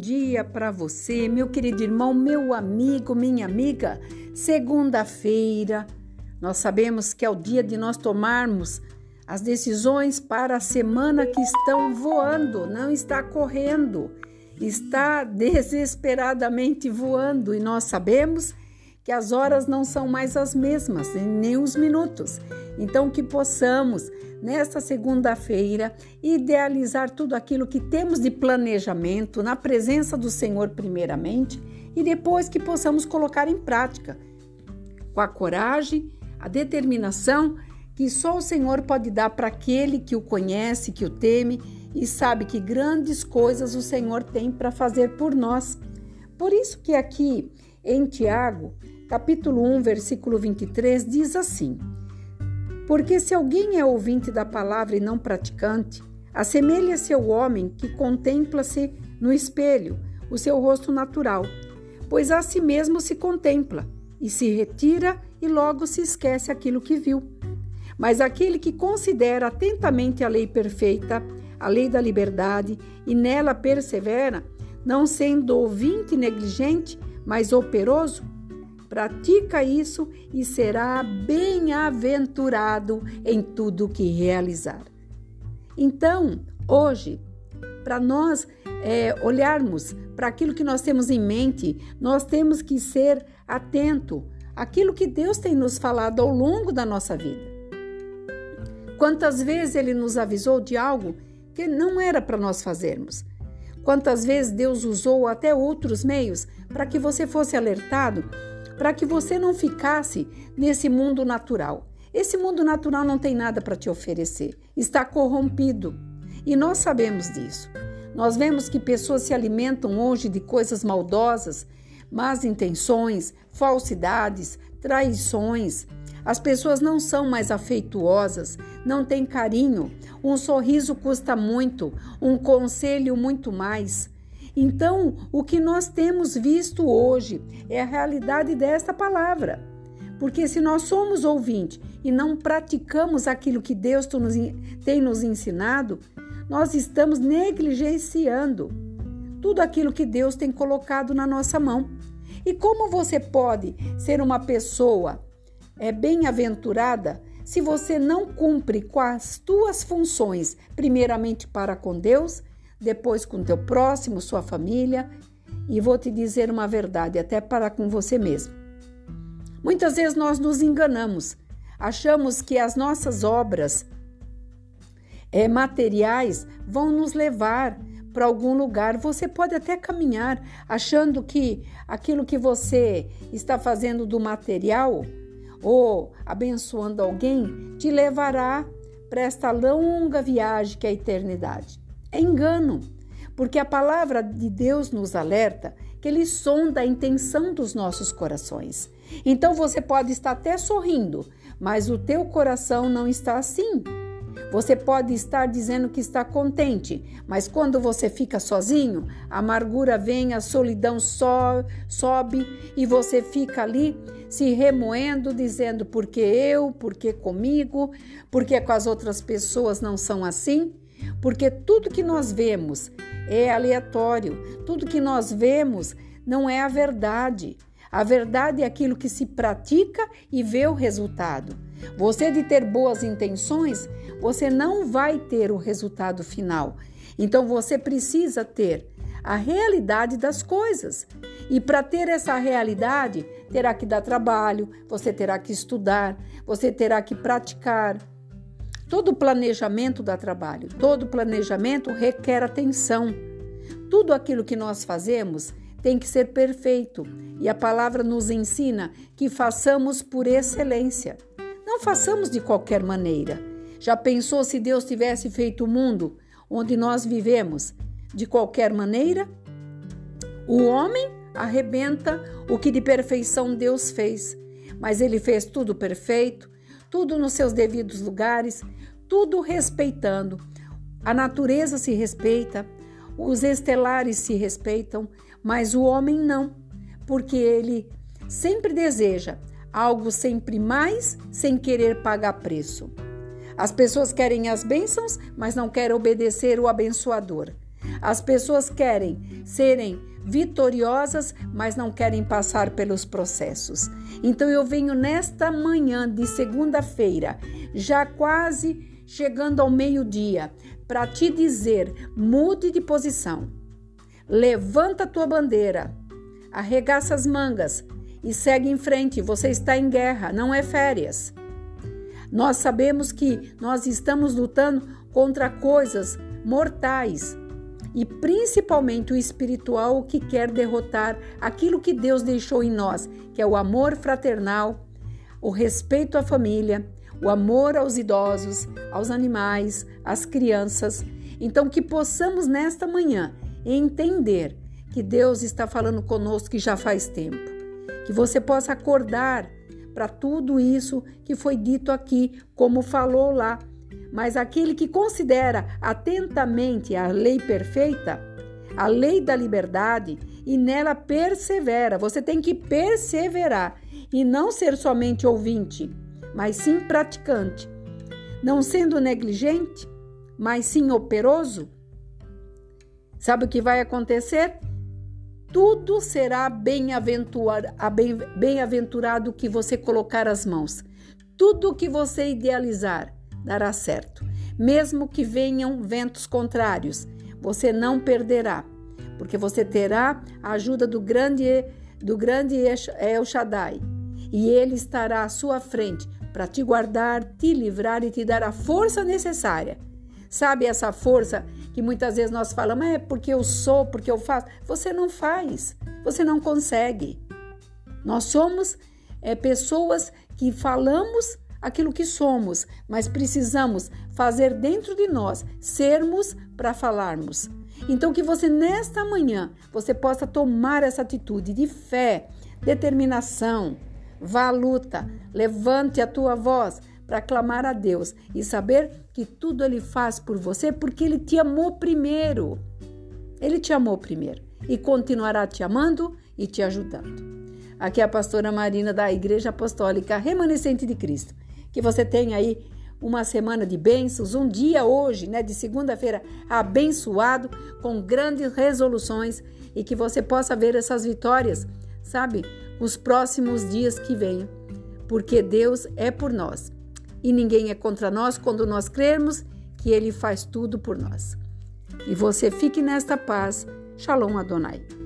dia para você, meu querido irmão, meu amigo, minha amiga. Segunda-feira, nós sabemos que é o dia de nós tomarmos as decisões para a semana que estão voando, não está correndo, está desesperadamente voando e nós sabemos que as horas não são mais as mesmas, nem os minutos. Então, que possamos, nesta segunda-feira, idealizar tudo aquilo que temos de planejamento na presença do Senhor, primeiramente, e depois que possamos colocar em prática, com a coragem, a determinação que só o Senhor pode dar para aquele que o conhece, que o teme e sabe que grandes coisas o Senhor tem para fazer por nós. Por isso que aqui em Tiago, capítulo 1, versículo 23, diz assim: Porque se alguém é ouvinte da palavra e não praticante, assemelha-se ao homem que contempla-se no espelho, o seu rosto natural, pois a si mesmo se contempla e se retira e logo se esquece aquilo que viu. Mas aquele que considera atentamente a lei perfeita, a lei da liberdade, e nela persevera, não sendo ouvinte negligente, mas operoso, Pratica isso e será bem-aventurado em tudo que realizar. Então, hoje, para nós é, olharmos para aquilo que nós temos em mente, nós temos que ser atento àquilo que Deus tem nos falado ao longo da nossa vida. Quantas vezes Ele nos avisou de algo que não era para nós fazermos? Quantas vezes Deus usou até outros meios para que você fosse alertado para que você não ficasse nesse mundo natural. Esse mundo natural não tem nada para te oferecer, está corrompido. E nós sabemos disso. Nós vemos que pessoas se alimentam hoje de coisas maldosas, más intenções, falsidades, traições. As pessoas não são mais afeituosas, não têm carinho. Um sorriso custa muito, um conselho muito mais. Então, o que nós temos visto hoje é a realidade desta palavra. Porque se nós somos ouvintes e não praticamos aquilo que Deus tem nos ensinado, nós estamos negligenciando tudo aquilo que Deus tem colocado na nossa mão. E como você pode ser uma pessoa é bem-aventurada se você não cumpre com as tuas funções, primeiramente para com Deus depois com teu próximo, sua família, e vou te dizer uma verdade, até para com você mesmo. Muitas vezes nós nos enganamos, achamos que as nossas obras é, materiais vão nos levar para algum lugar. Você pode até caminhar achando que aquilo que você está fazendo do material ou abençoando alguém te levará para esta longa viagem que é a eternidade. É engano, porque a palavra de Deus nos alerta que ele sonda a intenção dos nossos corações. Então você pode estar até sorrindo, mas o teu coração não está assim. Você pode estar dizendo que está contente, mas quando você fica sozinho, a amargura vem, a solidão so, sobe e você fica ali se remoendo, dizendo por que eu, por que comigo, por que com as outras pessoas não são assim? Porque tudo que nós vemos é aleatório, tudo que nós vemos não é a verdade. A verdade é aquilo que se pratica e vê o resultado. Você de ter boas intenções, você não vai ter o resultado final. Então você precisa ter a realidade das coisas. E para ter essa realidade, terá que dar trabalho, você terá que estudar, você terá que praticar, Todo planejamento dá trabalho, todo planejamento requer atenção. Tudo aquilo que nós fazemos tem que ser perfeito e a palavra nos ensina que façamos por excelência. Não façamos de qualquer maneira. Já pensou se Deus tivesse feito o mundo onde nós vivemos de qualquer maneira? O homem arrebenta o que de perfeição Deus fez, mas ele fez tudo perfeito, tudo nos seus devidos lugares, tudo respeitando. A natureza se respeita, os estelares se respeitam, mas o homem não, porque ele sempre deseja algo sempre mais sem querer pagar preço. As pessoas querem as bênçãos, mas não querem obedecer o abençoador. As pessoas querem serem vitoriosas, mas não querem passar pelos processos. Então eu venho nesta manhã de segunda-feira, já quase chegando ao meio-dia, para te dizer: mude de posição. Levanta tua bandeira, arregaça as mangas e segue em frente. Você está em guerra, não é férias. Nós sabemos que nós estamos lutando contra coisas mortais e principalmente o espiritual que quer derrotar aquilo que Deus deixou em nós, que é o amor fraternal, o respeito à família, o amor aos idosos, aos animais, às crianças. Então, que possamos nesta manhã entender que Deus está falando conosco que já faz tempo. Que você possa acordar para tudo isso que foi dito aqui, como falou lá mas aquele que considera atentamente a lei perfeita, a lei da liberdade, e nela persevera, você tem que perseverar e não ser somente ouvinte, mas sim praticante, não sendo negligente, mas sim operoso. Sabe o que vai acontecer? Tudo será bem-aventurado bem que você colocar as mãos. Tudo que você idealizar, dará certo. Mesmo que venham ventos contrários, você não perderá, porque você terá a ajuda do grande do grande El Shaddai, e ele estará à sua frente para te guardar, te livrar e te dar a força necessária. Sabe essa força que muitas vezes nós falamos, é porque eu sou, porque eu faço. Você não faz, você não consegue. Nós somos é, pessoas que falamos aquilo que somos, mas precisamos fazer dentro de nós, sermos para falarmos. Então que você nesta manhã você possa tomar essa atitude de fé, determinação, vá à luta, levante a tua voz para clamar a Deus e saber que tudo ele faz por você porque ele te amou primeiro. Ele te amou primeiro e continuará te amando e te ajudando. Aqui é a pastora Marina da Igreja Apostólica Remanescente de Cristo. Que você tenha aí uma semana de bênçãos, um dia hoje, né, de segunda-feira, abençoado, com grandes resoluções e que você possa ver essas vitórias, sabe, os próximos dias que venham, porque Deus é por nós e ninguém é contra nós quando nós crermos que Ele faz tudo por nós. E você fique nesta paz. Shalom Adonai.